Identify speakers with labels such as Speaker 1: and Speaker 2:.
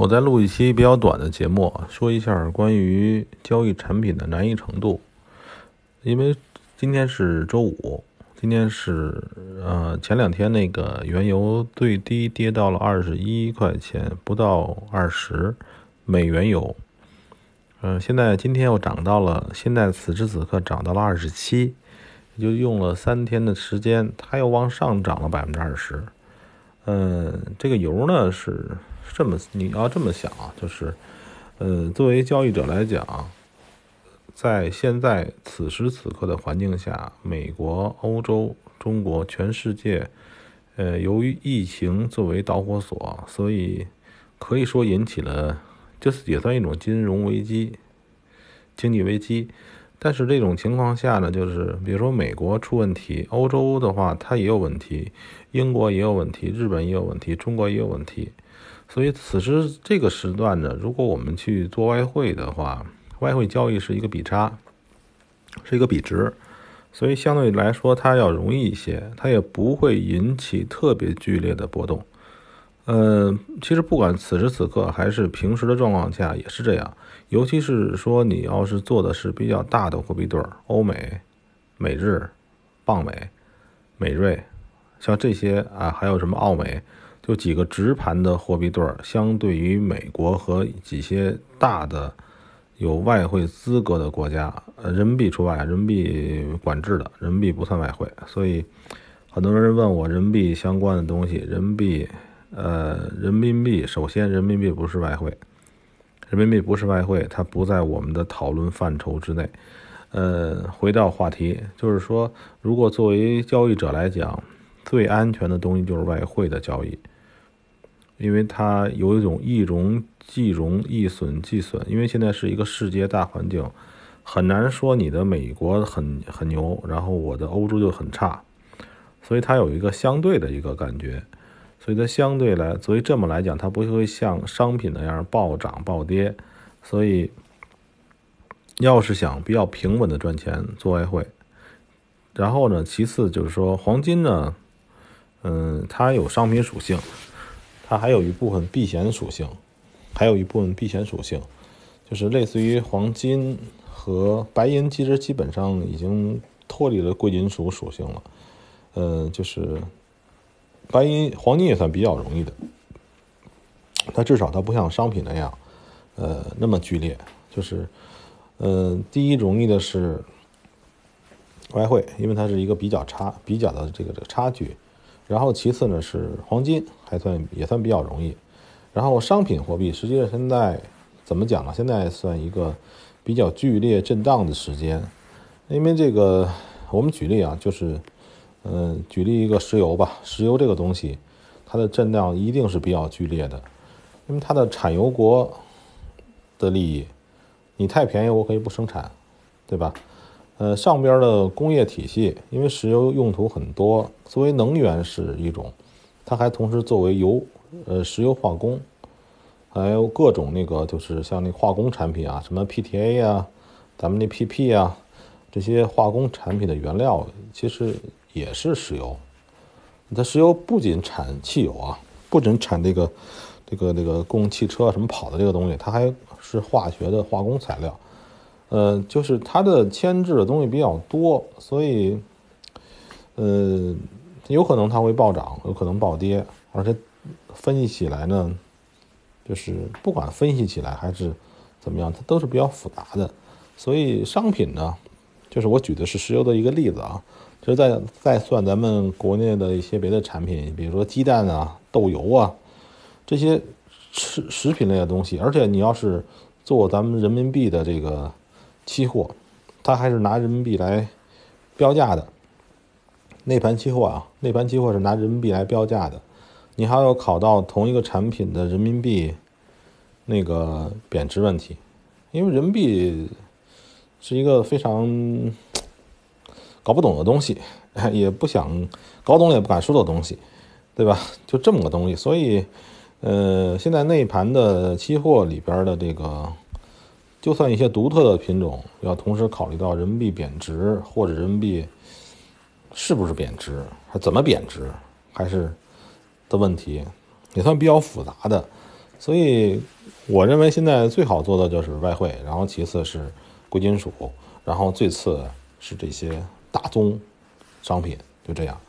Speaker 1: 我再录一期比较短的节目，说一下关于交易产品的难易程度。因为今天是周五，今天是呃前两天那个原油最低跌到了二十一块钱，不到二十美元油。嗯，现在今天又涨到了，现在此时此刻涨到了二十七，就用了三天的时间，它又往上涨了百分之二十。嗯，这个油呢是。这么你要这么想啊，就是，呃，作为交易者来讲，在现在此时此刻的环境下，美国、欧洲、中国、全世界，呃，由于疫情作为导火索，所以可以说引起了，就是也算一种金融危机、经济危机。但是这种情况下呢，就是比如说美国出问题，欧洲的话它也有问题，英国也有问题，日本也有问题，中国也有问题。所以此时这个时段呢，如果我们去做外汇的话，外汇交易是一个比差，是一个比值，所以相对来说它要容易一些，它也不会引起特别剧烈的波动。呃，其实不管此时此刻还是平时的状况下也是这样，尤其是说你要是做的是比较大的货币对儿，欧美、美日、镑美、美瑞，像这些啊，还有什么澳美。就几个直盘的货币对儿，相对于美国和几些大的有外汇资格的国家，呃，人民币除外，人民币管制的，人民币不算外汇。所以很多人问我人民币相关的东西，人民币，呃，人民币首先人民币不是外汇，人民币不是外汇，它不在我们的讨论范畴之内。呃，回到话题，就是说，如果作为交易者来讲，最安全的东西就是外汇的交易。因为它有一种易荣即荣，易损即损。因为现在是一个世界大环境，很难说你的美国很很牛，然后我的欧洲就很差，所以它有一个相对的一个感觉。所以它相对来，所以这么来讲，它不会像商品那样暴涨暴跌。所以，要是想比较平稳的赚钱，做外汇。然后呢，其次就是说黄金呢，嗯，它有商品属性。它还有一部分避险属性，还有一部分避险属性，就是类似于黄金和白银，其实基本上已经脱离了贵金属属性了。呃，就是白银、黄金也算比较容易的，它至少它不像商品那样，呃，那么剧烈。就是，呃，第一容易的是外汇，因为它是一个比较差、比较的这个这个差距。然后其次呢是黄金，还算也算比较容易。然后商品货币，实际上现在怎么讲呢？现在算一个比较剧烈震荡的时间。因为这个，我们举例啊，就是，嗯，举例一个石油吧。石油这个东西，它的震荡一定是比较剧烈的，因为它的产油国的利益，你太便宜，我可以不生产，对吧？呃，上边的工业体系，因为石油用途很多，作为能源是一种，它还同时作为油，呃，石油化工，还有各种那个就是像那化工产品啊，什么 PTA 呀，咱们那 PP 啊，这些化工产品的原料其实也是石油。它石油不仅产汽油啊，不仅产这个这个这个供汽车什么跑的这个东西，它还是化学的化工材料。呃，就是它的牵制的东西比较多，所以，呃，有可能它会暴涨，有可能暴跌，而且分析起来呢，就是不管分析起来还是怎么样，它都是比较复杂的。所以商品呢，就是我举的是石油的一个例子啊，就是再再算咱们国内的一些别的产品，比如说鸡蛋啊、豆油啊这些食食品类的东西，而且你要是做咱们人民币的这个。期货，它还是拿人民币来标价的。内盘期货啊，内盘期货是拿人民币来标价的。你还要考到同一个产品的人民币那个贬值问题，因为人民币是一个非常 搞不懂的东西，也不想搞懂也不敢说的东西，对吧？就这么个东西，所以，呃，现在内盘的期货里边的这个。就算一些独特的品种，要同时考虑到人民币贬值或者人民币是不是贬值，还怎么贬值，还是的问题，也算比较复杂的。所以我认为现在最好做的就是外汇，然后其次是贵金属，然后最次是这些大宗商品，就这样。